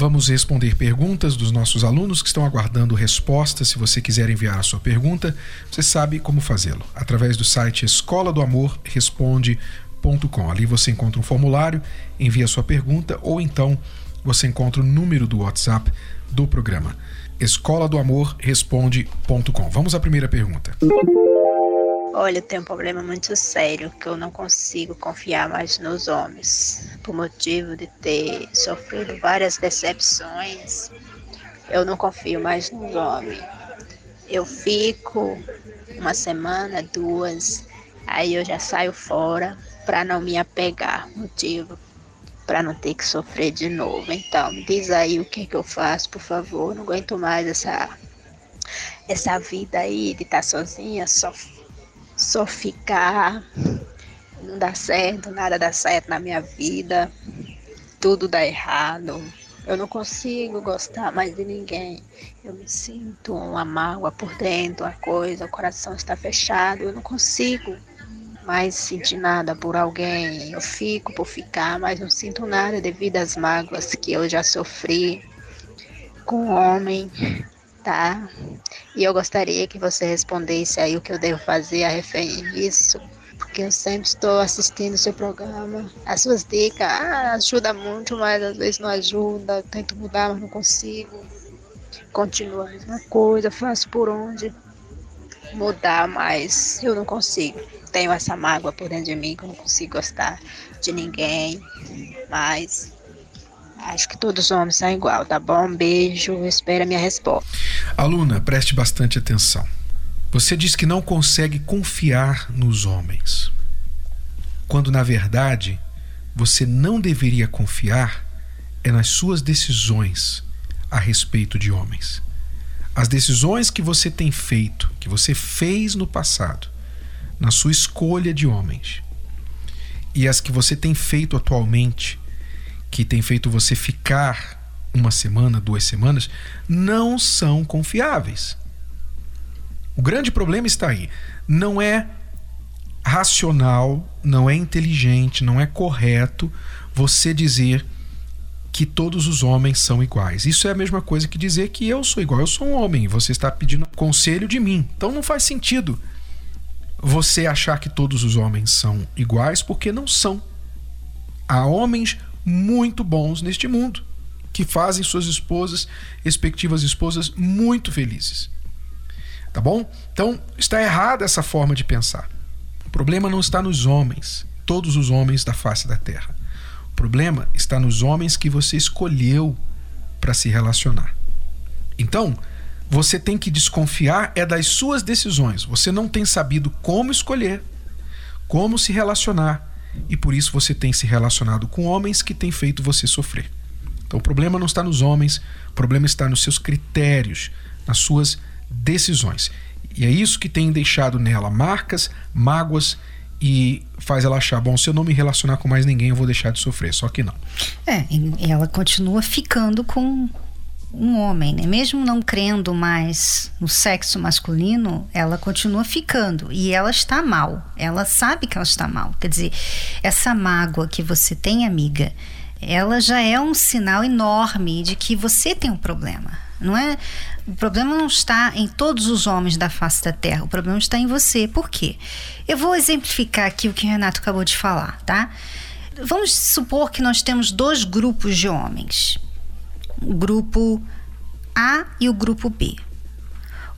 Vamos responder perguntas dos nossos alunos que estão aguardando respostas. Se você quiser enviar a sua pergunta, você sabe como fazê-lo. Através do site escola do amor responde.com. Ali você encontra um formulário, envia a sua pergunta ou então você encontra o número do WhatsApp do programa. Escola do Amor responde.com. Vamos à primeira pergunta. Olha, eu tenho um problema muito sério que eu não consigo confiar mais nos homens. Por motivo de ter sofrido várias decepções, eu não confio mais nos homens. Eu fico uma semana, duas, aí eu já saio fora para não me apegar. Motivo para não ter que sofrer de novo. Então, diz aí o que, que eu faço, por favor. Não aguento mais essa essa vida aí de estar tá sozinha, sofrendo só ficar, não dá certo, nada dá certo na minha vida, tudo dá errado. Eu não consigo gostar mais de ninguém. Eu me sinto uma mágoa por dentro, uma coisa, o coração está fechado. Eu não consigo mais sentir nada por alguém. Eu fico por ficar, mas não sinto nada devido às mágoas que eu já sofri com o homem tá? E eu gostaria que você respondesse aí o que eu devo fazer a refém isso, porque eu sempre estou assistindo o seu programa. As suas dicas ah, ajuda muito, mas às vezes não ajuda. Tento mudar, mas não consigo. Continua a mesma coisa, faço por onde mudar, mas eu não consigo. Tenho essa mágoa por dentro de mim que eu não consigo gostar de ninguém, mas Acho que todos os homens são igual, tá bom? beijo, espera minha resposta. Aluna, preste bastante atenção. Você diz que não consegue confiar nos homens, quando na verdade você não deveria confiar é nas suas decisões a respeito de homens. As decisões que você tem feito, que você fez no passado, na sua escolha de homens, e as que você tem feito atualmente que tem feito você ficar uma semana, duas semanas, não são confiáveis. O grande problema está aí. Não é racional, não é inteligente, não é correto você dizer que todos os homens são iguais. Isso é a mesma coisa que dizer que eu sou igual. Eu sou um homem e você está pedindo conselho de mim. Então não faz sentido você achar que todos os homens são iguais porque não são. Há homens muito bons neste mundo, que fazem suas esposas, respectivas esposas, muito felizes. Tá bom? Então, está errada essa forma de pensar. O problema não está nos homens, todos os homens da face da terra. O problema está nos homens que você escolheu para se relacionar. Então, você tem que desconfiar é das suas decisões. Você não tem sabido como escolher, como se relacionar, e por isso você tem se relacionado com homens que têm feito você sofrer. Então o problema não está nos homens, o problema está nos seus critérios, nas suas decisões. E é isso que tem deixado nela marcas, mágoas e faz ela achar, bom, se eu não me relacionar com mais ninguém, eu vou deixar de sofrer. Só que não. É, ela continua ficando com um homem, né? mesmo não crendo mais no sexo masculino, ela continua ficando e ela está mal. Ela sabe que ela está mal. Quer dizer, essa mágoa que você tem, amiga, ela já é um sinal enorme de que você tem um problema. Não é? O problema não está em todos os homens da face da terra. O problema está em você. Por quê? Eu vou exemplificar aqui o que o Renato acabou de falar, tá? Vamos supor que nós temos dois grupos de homens o grupo A e o grupo B.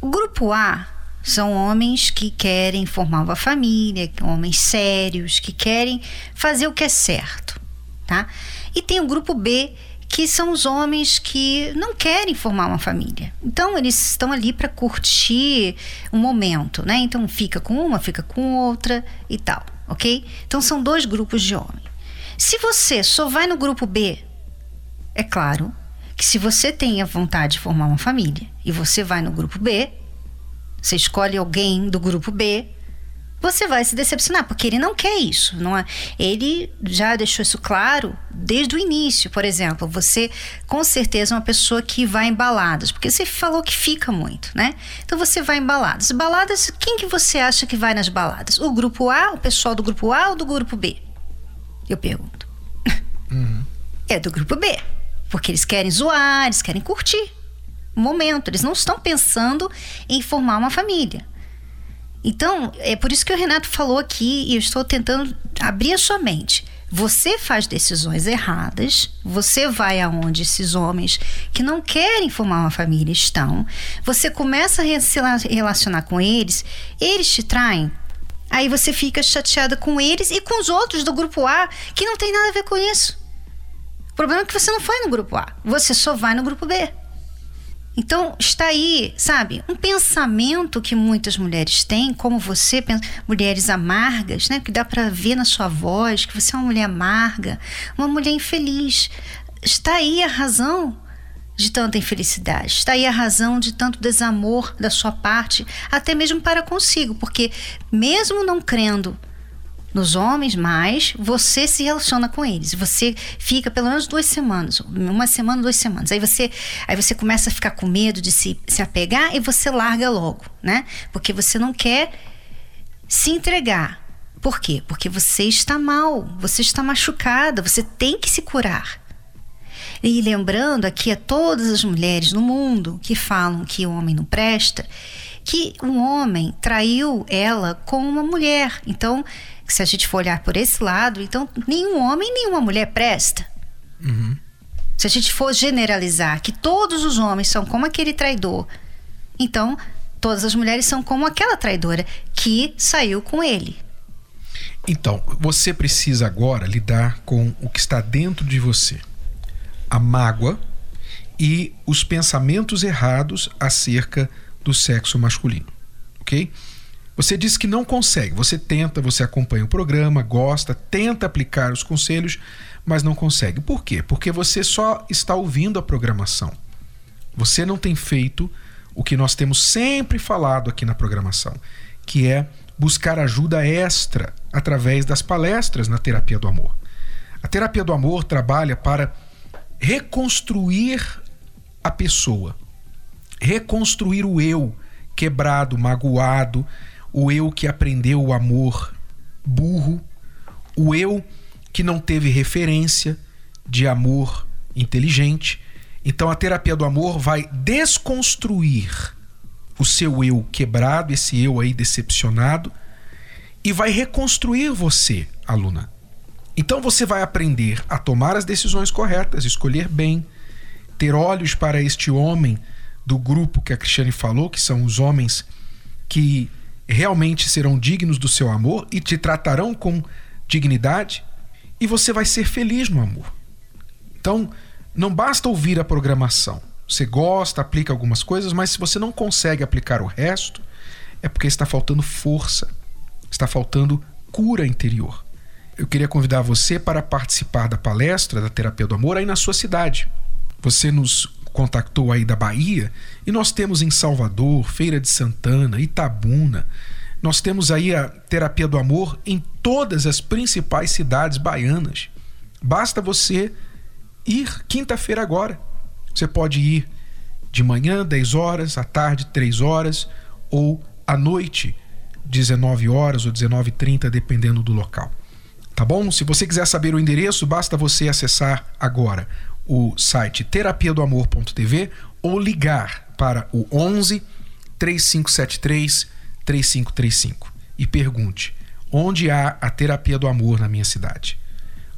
O grupo A são homens que querem formar uma família, homens sérios, que querem fazer o que é certo, tá? E tem o grupo B, que são os homens que não querem formar uma família. Então eles estão ali para curtir um momento, né? Então fica com uma, fica com outra e tal, ok? Então são dois grupos de homens. Se você só vai no grupo B, é claro que se você tem a vontade de formar uma família e você vai no grupo B, você escolhe alguém do grupo B, você vai se decepcionar, porque ele não quer isso, não é? Ele já deixou isso claro desde o início. Por exemplo, você com certeza é uma pessoa que vai em baladas, porque você falou que fica muito, né? Então você vai em baladas. Baladas, quem que você acha que vai nas baladas? O grupo A, o pessoal do grupo A ou do grupo B? Eu pergunto. Uhum. É do grupo B, porque eles querem zoar, eles querem curtir o momento, eles não estão pensando em formar uma família. Então, é por isso que o Renato falou aqui e eu estou tentando abrir a sua mente. Você faz decisões erradas, você vai aonde esses homens que não querem formar uma família estão, você começa a se relacionar com eles, eles te traem, aí você fica chateada com eles e com os outros do grupo A que não tem nada a ver com isso. O problema é que você não foi no grupo A, você só vai no grupo B. Então, está aí, sabe, um pensamento que muitas mulheres têm, como você, mulheres amargas, né? Que dá para ver na sua voz que você é uma mulher amarga, uma mulher infeliz. Está aí a razão de tanta infelicidade, está aí a razão de tanto desamor da sua parte, até mesmo para consigo, porque mesmo não crendo nos homens, mas você se relaciona com eles. Você fica pelo menos duas semanas, uma semana, duas semanas. Aí você, aí você começa a ficar com medo de se, se apegar e você larga logo, né? Porque você não quer se entregar. Por quê? Porque você está mal, você está machucada, você tem que se curar. E lembrando aqui a todas as mulheres no mundo que falam que o homem não presta, que um homem traiu ela com uma mulher. Então, se a gente for olhar por esse lado, então nenhum homem, nenhuma mulher presta. Uhum. Se a gente for generalizar que todos os homens são como aquele traidor, então todas as mulheres são como aquela traidora que saiu com ele. Então, você precisa agora lidar com o que está dentro de você: a mágoa e os pensamentos errados acerca do sexo masculino, ok? Você diz que não consegue, você tenta, você acompanha o programa, gosta, tenta aplicar os conselhos, mas não consegue. Por quê? Porque você só está ouvindo a programação. Você não tem feito o que nós temos sempre falado aqui na programação, que é buscar ajuda extra através das palestras na terapia do amor. A terapia do amor trabalha para reconstruir a pessoa, reconstruir o eu quebrado, magoado, o eu que aprendeu o amor burro, o eu que não teve referência de amor inteligente. Então a terapia do amor vai desconstruir o seu eu quebrado, esse eu aí decepcionado, e vai reconstruir você, aluna. Então você vai aprender a tomar as decisões corretas, escolher bem, ter olhos para este homem do grupo que a Cristiane falou, que são os homens que realmente serão dignos do seu amor e te tratarão com dignidade e você vai ser feliz no amor. Então, não basta ouvir a programação. Você gosta, aplica algumas coisas, mas se você não consegue aplicar o resto, é porque está faltando força, está faltando cura interior. Eu queria convidar você para participar da palestra da Terapia do Amor aí na sua cidade. Você nos contactou aí da Bahia, e nós temos em Salvador, Feira de Santana, Itabuna. Nós temos aí a terapia do amor em todas as principais cidades baianas. Basta você ir quinta-feira agora. Você pode ir de manhã, 10 horas, à tarde, 3 horas, ou à noite, 19 horas ou 19h30, dependendo do local. Tá bom? Se você quiser saber o endereço, basta você acessar agora o site terapia do amor.tv ou ligar para o 11 3573 3535 e pergunte: onde há a terapia do amor na minha cidade?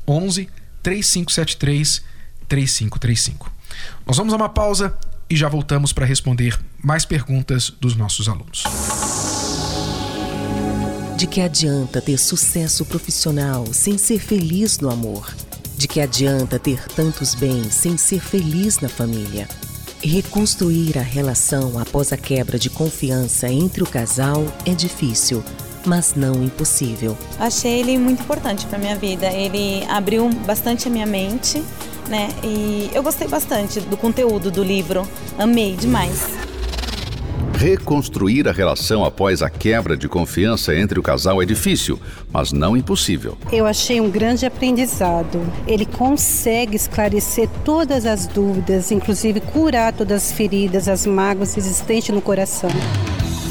11 3573 3535. Nós vamos a uma pausa e já voltamos para responder mais perguntas dos nossos alunos. De que adianta ter sucesso profissional sem ser feliz no amor? De que adianta ter tantos bens sem ser feliz na família? Reconstruir a relação após a quebra de confiança entre o casal é difícil, mas não impossível. Achei ele muito importante para minha vida. Ele abriu bastante a minha mente, né? E eu gostei bastante do conteúdo do livro. Amei demais. Reconstruir a relação após a quebra de confiança entre o casal é difícil, mas não impossível. Eu achei um grande aprendizado. Ele consegue esclarecer todas as dúvidas, inclusive curar todas as feridas, as mágoas existentes no coração.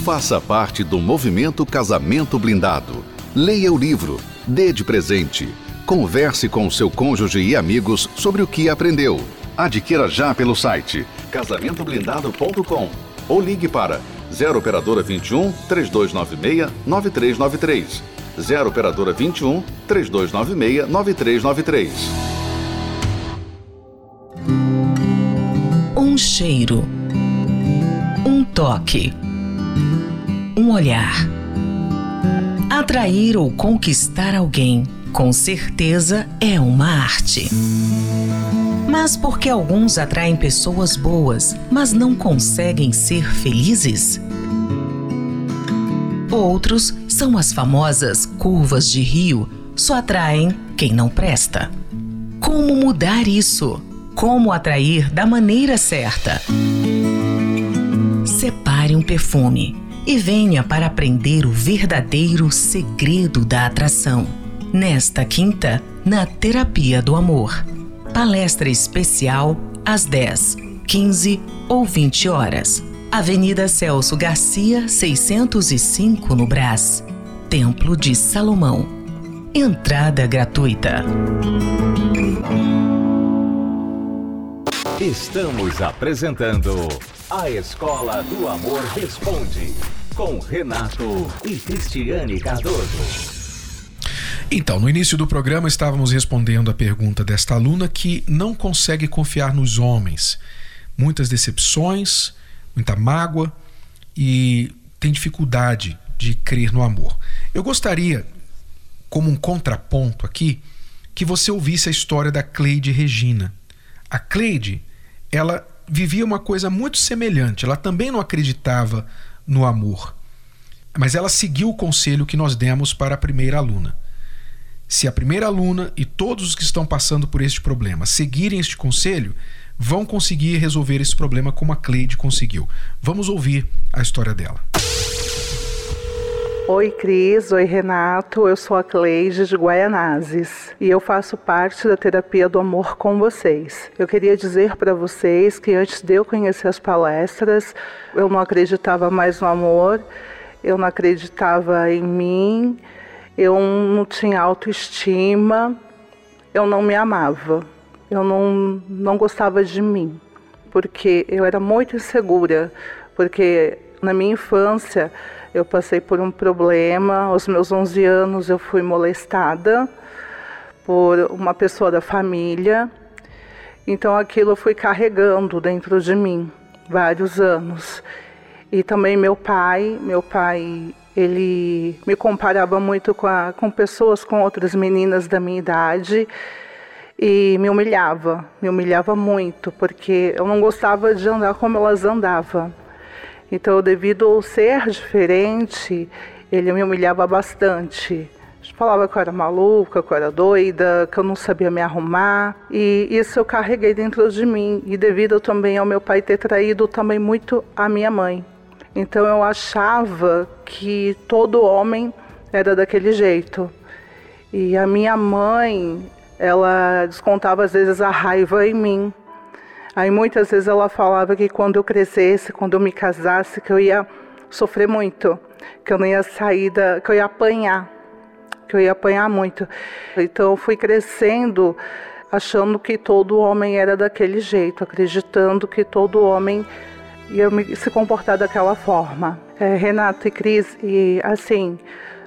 Faça parte do movimento Casamento Blindado. Leia o livro, dê de presente. Converse com seu cônjuge e amigos sobre o que aprendeu. Adquira já pelo site casamentoblindado.com ou ligue para 0 operadora 21 3296 9393. 0 operadora 21 3296 9393. Um cheiro. Um toque. Um olhar. Atrair ou conquistar alguém, com certeza é uma arte. Mas por que alguns atraem pessoas boas, mas não conseguem ser felizes? Outros são as famosas curvas de rio, só atraem quem não presta. Como mudar isso? Como atrair da maneira certa? Separe um perfume e venha para aprender o verdadeiro segredo da atração. Nesta quinta, na Terapia do Amor palestra especial às 10, 15 ou 20 horas. Avenida Celso Garcia, 605 no Brás. Templo de Salomão. Entrada gratuita. Estamos apresentando A Escola do Amor Responde, com Renato e Cristiane Cardoso. Então, no início do programa estávamos respondendo a pergunta desta aluna que não consegue confiar nos homens. Muitas decepções, muita mágoa e tem dificuldade de crer no amor. Eu gostaria, como um contraponto aqui, que você ouvisse a história da Cleide Regina. A Cleide, ela vivia uma coisa muito semelhante. Ela também não acreditava no amor. Mas ela seguiu o conselho que nós demos para a primeira aluna. Se a primeira aluna e todos os que estão passando por este problema seguirem este conselho, vão conseguir resolver esse problema como a Cleide conseguiu. Vamos ouvir a história dela. Oi Cris, oi Renato, eu sou a Cleide de Guaianazes e eu faço parte da terapia do amor com vocês. Eu queria dizer para vocês que antes de eu conhecer as palestras, eu não acreditava mais no amor, eu não acreditava em mim, eu não tinha autoestima, eu não me amava, eu não, não gostava de mim, porque eu era muito insegura, porque na minha infância eu passei por um problema, aos meus 11 anos eu fui molestada por uma pessoa da família, então aquilo eu fui carregando dentro de mim vários anos. E também meu pai, meu pai ele me comparava muito com, a, com pessoas, com outras meninas da minha idade e me humilhava, me humilhava muito, porque eu não gostava de andar como elas andavam. Então, devido ao ser diferente, ele me humilhava bastante. Falava que eu era maluca, que eu era doida, que eu não sabia me arrumar. E isso eu carreguei dentro de mim. E devido também ao meu pai ter traído também muito a minha mãe. Então eu achava que todo homem era daquele jeito. E a minha mãe, ela descontava às vezes a raiva em mim. Aí muitas vezes ela falava que quando eu crescesse, quando eu me casasse, que eu ia sofrer muito, que eu não ia sair da, que eu ia apanhar, que eu ia apanhar muito. Então eu fui crescendo achando que todo homem era daquele jeito, acreditando que todo homem eu me, se comportar daquela forma. É, Renato e Cris, e assim,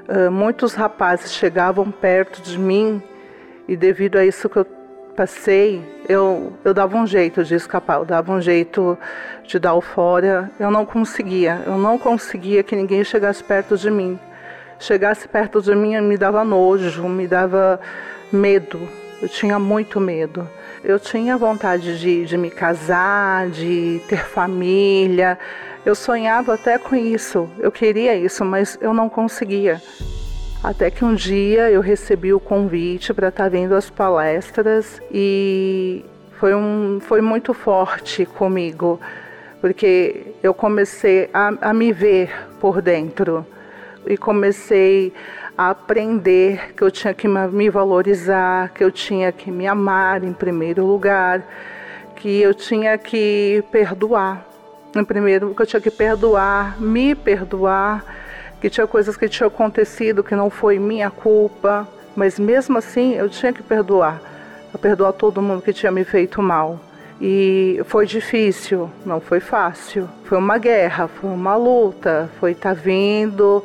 uh, muitos rapazes chegavam perto de mim e devido a isso que eu passei, eu, eu dava um jeito de escapar, eu dava um jeito de dar o fora. Eu não conseguia, eu não conseguia que ninguém chegasse perto de mim. Chegasse perto de mim me dava nojo, me dava medo. Eu tinha muito medo. Eu tinha vontade de, de me casar, de ter família. Eu sonhava até com isso. Eu queria isso, mas eu não conseguia. Até que um dia eu recebi o convite para estar tá vendo as palestras e foi, um, foi muito forte comigo, porque eu comecei a, a me ver por dentro e comecei a aprender que eu tinha que me valorizar, que eu tinha que me amar em primeiro lugar, que eu tinha que perdoar. Em primeiro, que eu tinha que perdoar, me perdoar, que tinha coisas que tinham acontecido que não foi minha culpa, mas mesmo assim eu tinha que perdoar, perdoar todo mundo que tinha me feito mal. E foi difícil, não foi fácil. Foi uma guerra, foi uma luta, foi estar tá vindo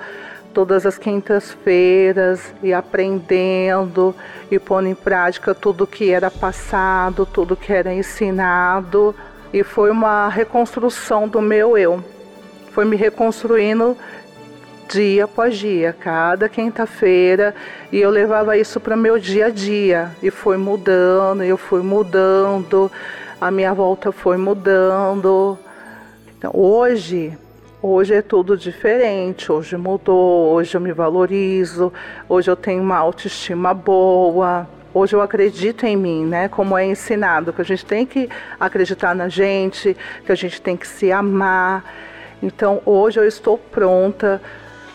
todas as quintas-feiras e aprendendo e pondo em prática tudo que era passado, tudo que era ensinado. E foi uma reconstrução do meu eu. Foi me reconstruindo dia após dia, cada quinta-feira, e eu levava isso para meu dia a dia. E foi mudando, eu fui mudando a minha volta foi mudando. Então, hoje, hoje é tudo diferente. Hoje mudou, hoje eu me valorizo, hoje eu tenho uma autoestima boa. Hoje eu acredito em mim, né? Como é ensinado, que a gente tem que acreditar na gente, que a gente tem que se amar. Então, hoje eu estou pronta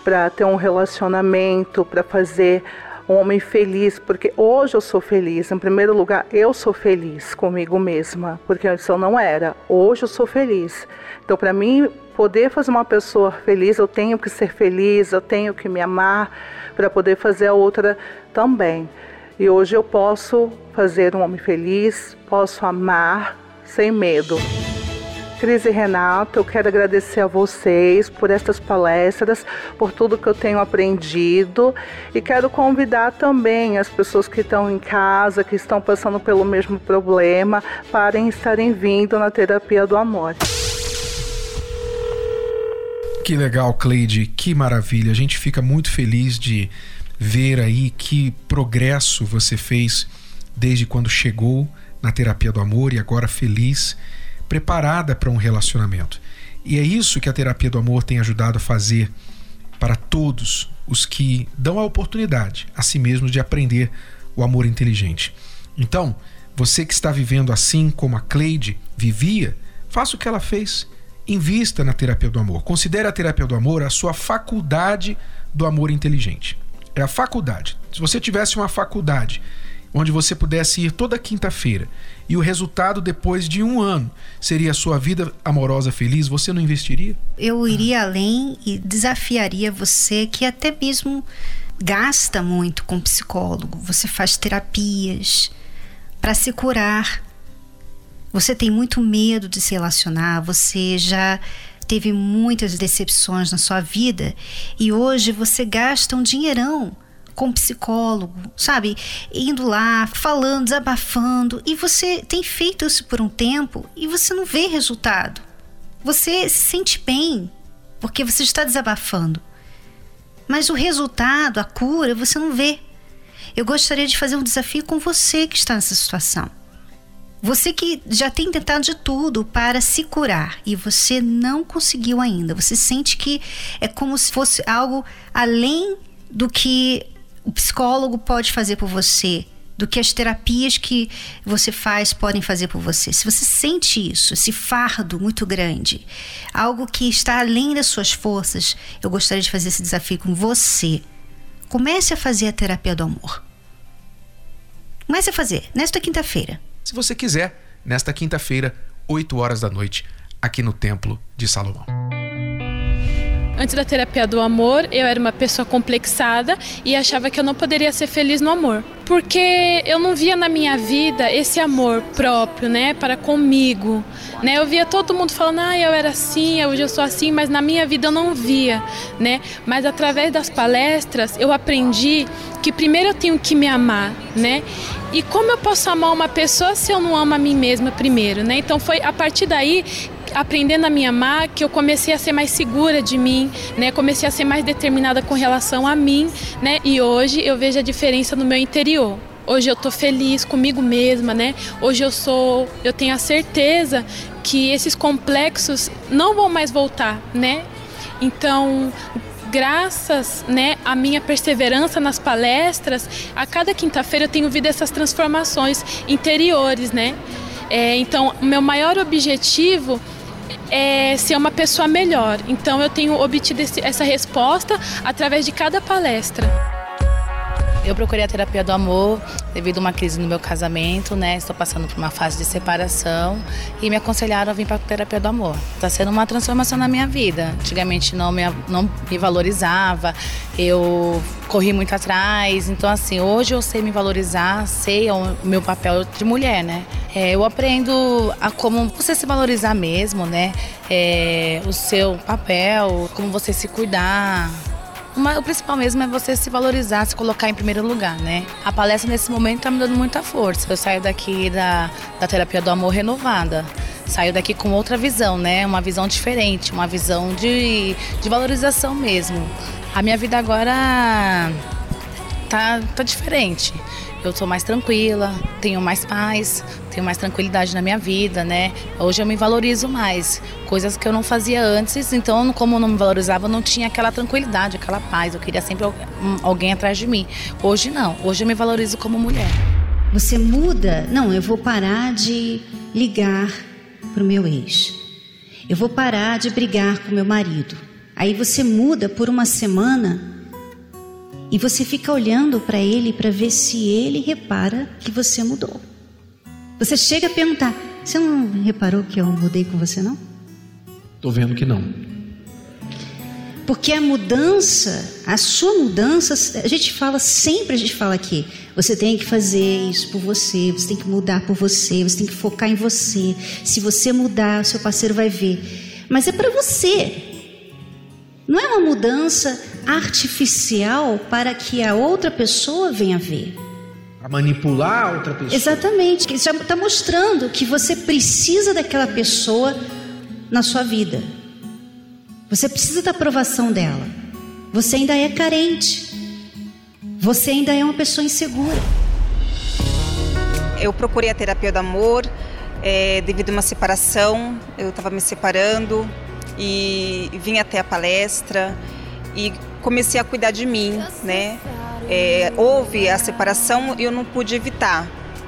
para ter um relacionamento, para fazer um homem feliz, porque hoje eu sou feliz. Em primeiro lugar, eu sou feliz comigo mesma, porque antes eu não era. Hoje eu sou feliz. Então, para mim, poder fazer uma pessoa feliz, eu tenho que ser feliz, eu tenho que me amar para poder fazer a outra também. E hoje eu posso fazer um homem feliz, posso amar sem medo. Cris e Renato, eu quero agradecer a vocês por estas palestras, por tudo que eu tenho aprendido e quero convidar também as pessoas que estão em casa, que estão passando pelo mesmo problema, para estarem vindo na terapia do amor. Que legal, Cleide, que maravilha. A gente fica muito feliz de ver aí que progresso você fez desde quando chegou na terapia do amor e agora feliz preparada para um relacionamento. E é isso que a terapia do amor tem ajudado a fazer para todos os que dão a oportunidade a si mesmos de aprender o amor inteligente. Então, você que está vivendo assim como a Cleide vivia, faça o que ela fez. Invista na terapia do amor. Considere a terapia do amor a sua faculdade do amor inteligente. É a faculdade. Se você tivesse uma faculdade onde você pudesse ir toda quinta-feira e o resultado depois de um ano seria a sua vida amorosa feliz, você não investiria? Eu iria além e desafiaria você que até mesmo gasta muito com psicólogo, você faz terapias para se curar. Você tem muito medo de se relacionar, você já teve muitas decepções na sua vida e hoje você gasta um dinheirão com psicólogo, sabe? Indo lá, falando, desabafando, e você tem feito isso por um tempo e você não vê resultado. Você se sente bem porque você está desabafando. Mas o resultado, a cura, você não vê. Eu gostaria de fazer um desafio com você que está nessa situação. Você que já tem tentado de tudo para se curar e você não conseguiu ainda. Você sente que é como se fosse algo além do que o psicólogo pode fazer por você, do que as terapias que você faz podem fazer por você. Se você sente isso, esse fardo muito grande, algo que está além das suas forças, eu gostaria de fazer esse desafio com você. Comece a fazer a terapia do amor. Comece a fazer nesta quinta-feira. Se você quiser, nesta quinta-feira, 8 horas da noite, aqui no Templo de Salomão. Antes da terapia do amor, eu era uma pessoa complexada e achava que eu não poderia ser feliz no amor. Porque eu não via na minha vida esse amor próprio, né, para comigo, né? Eu via todo mundo falando: "Ah, eu era assim, hoje eu sou assim", mas na minha vida eu não via, né? Mas através das palestras eu aprendi que primeiro eu tenho que me amar, né? E como eu posso amar uma pessoa se eu não amo a mim mesma primeiro, né? Então foi a partir daí aprendendo a me amar, que eu comecei a ser mais segura de mim, né? Comecei a ser mais determinada com relação a mim, né? E hoje eu vejo a diferença no meu interior. Hoje eu tô feliz comigo mesma, né? Hoje eu sou, eu tenho a certeza que esses complexos não vão mais voltar, né? Então, graças né, à minha perseverança nas palestras, a cada quinta-feira eu tenho visto essas transformações interiores, né? É, então, o meu maior objetivo é, ser uma pessoa melhor. Então eu tenho obtido esse, essa resposta através de cada palestra. Eu procurei a terapia do amor devido a uma crise no meu casamento, né? Estou passando por uma fase de separação e me aconselharam a vir para a terapia do amor. Está sendo uma transformação na minha vida. Antigamente não me, não me valorizava, eu corri muito atrás. Então, assim, hoje eu sei me valorizar, sei o meu papel de mulher, né? É, eu aprendo a como você se valorizar mesmo, né? É, o seu papel, como você se cuidar, uma, o principal mesmo é você se valorizar, se colocar em primeiro lugar, né? A palestra nesse momento está me dando muita força. Eu saio daqui da, da terapia do amor renovada. Saio daqui com outra visão, né? Uma visão diferente, uma visão de, de valorização mesmo. A minha vida agora tá, tá diferente eu estou mais tranquila, tenho mais paz, tenho mais tranquilidade na minha vida, né? Hoje eu me valorizo mais, coisas que eu não fazia antes, então como eu não me valorizava, eu não tinha aquela tranquilidade, aquela paz, eu queria sempre alguém atrás de mim. Hoje não, hoje eu me valorizo como mulher. Você muda? Não, eu vou parar de ligar pro meu ex. Eu vou parar de brigar com meu marido. Aí você muda por uma semana e você fica olhando para ele para ver se ele repara que você mudou. Você chega a perguntar: Você não reparou que eu mudei com você, não? Tô vendo que não. Porque a mudança, a sua mudança, a gente fala sempre, a gente fala aqui, você tem que fazer isso por você, você tem que mudar por você, você tem que focar em você. Se você mudar, o seu parceiro vai ver. Mas é para você. Não é uma mudança artificial para que a outra pessoa venha ver. Para manipular a outra pessoa. Exatamente. Isso está mostrando que você precisa daquela pessoa na sua vida. Você precisa da aprovação dela. Você ainda é carente. Você ainda é uma pessoa insegura. Eu procurei a terapia do amor é, devido a uma separação. Eu estava me separando e vim até a palestra e comecei a cuidar de mim, né? É, houve a separação e eu não pude evitar.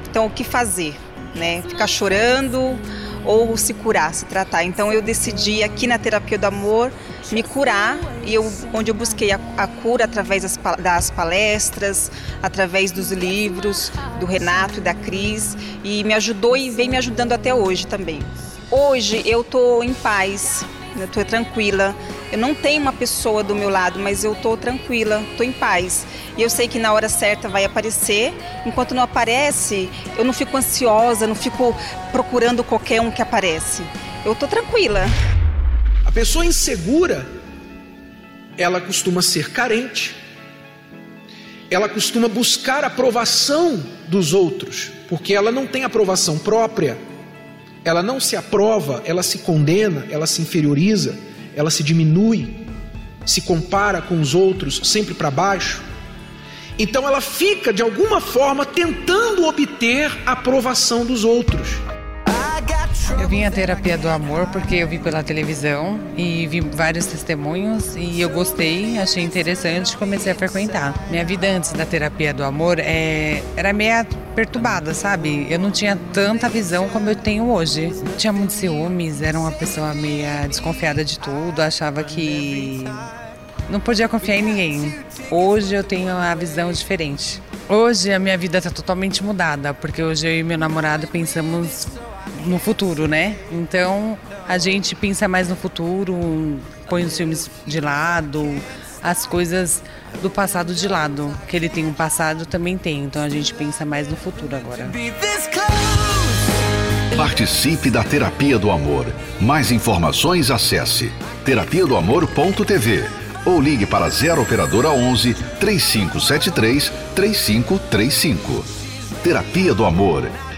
Então, o que fazer? Né? Ficar chorando ou se curar, se tratar. Então, eu decidi aqui na terapia do amor me curar e eu, onde eu busquei a, a cura através das, das, palestras, através dos livros do Renato e da Cris e me ajudou e vem me ajudando até hoje também. Hoje eu estou em paz, eu estou tranquila. Eu não tenho uma pessoa do meu lado, mas eu estou tranquila, estou em paz. E eu sei que na hora certa vai aparecer. Enquanto não aparece, eu não fico ansiosa, não fico procurando qualquer um que aparece. Eu estou tranquila. A pessoa insegura, ela costuma ser carente. Ela costuma buscar aprovação dos outros, porque ela não tem aprovação própria ela não se aprova, ela se condena, ela se inferioriza, ela se diminui, se compara com os outros sempre para baixo. Então ela fica de alguma forma tentando obter a aprovação dos outros. Eu vim à terapia do amor porque eu vi pela televisão e vi vários testemunhos e eu gostei, achei interessante e comecei a frequentar. Minha vida antes da terapia do amor é, era meio perturbada, sabe? Eu não tinha tanta visão como eu tenho hoje. Tinha muitos ciúmes, era uma pessoa meio desconfiada de tudo, achava que não podia confiar em ninguém. Hoje eu tenho a visão diferente. Hoje a minha vida está totalmente mudada, porque hoje eu e meu namorado pensamos no futuro, né? Então a gente pensa mais no futuro, põe os filmes de lado, as coisas do passado de lado. Que ele tem um passado, também tem. Então a gente pensa mais no futuro agora. Participe da Terapia do Amor. Mais informações acesse terapia do amor.tv ou ligue para 0 operadora 11 3573 3535. Terapia do Amor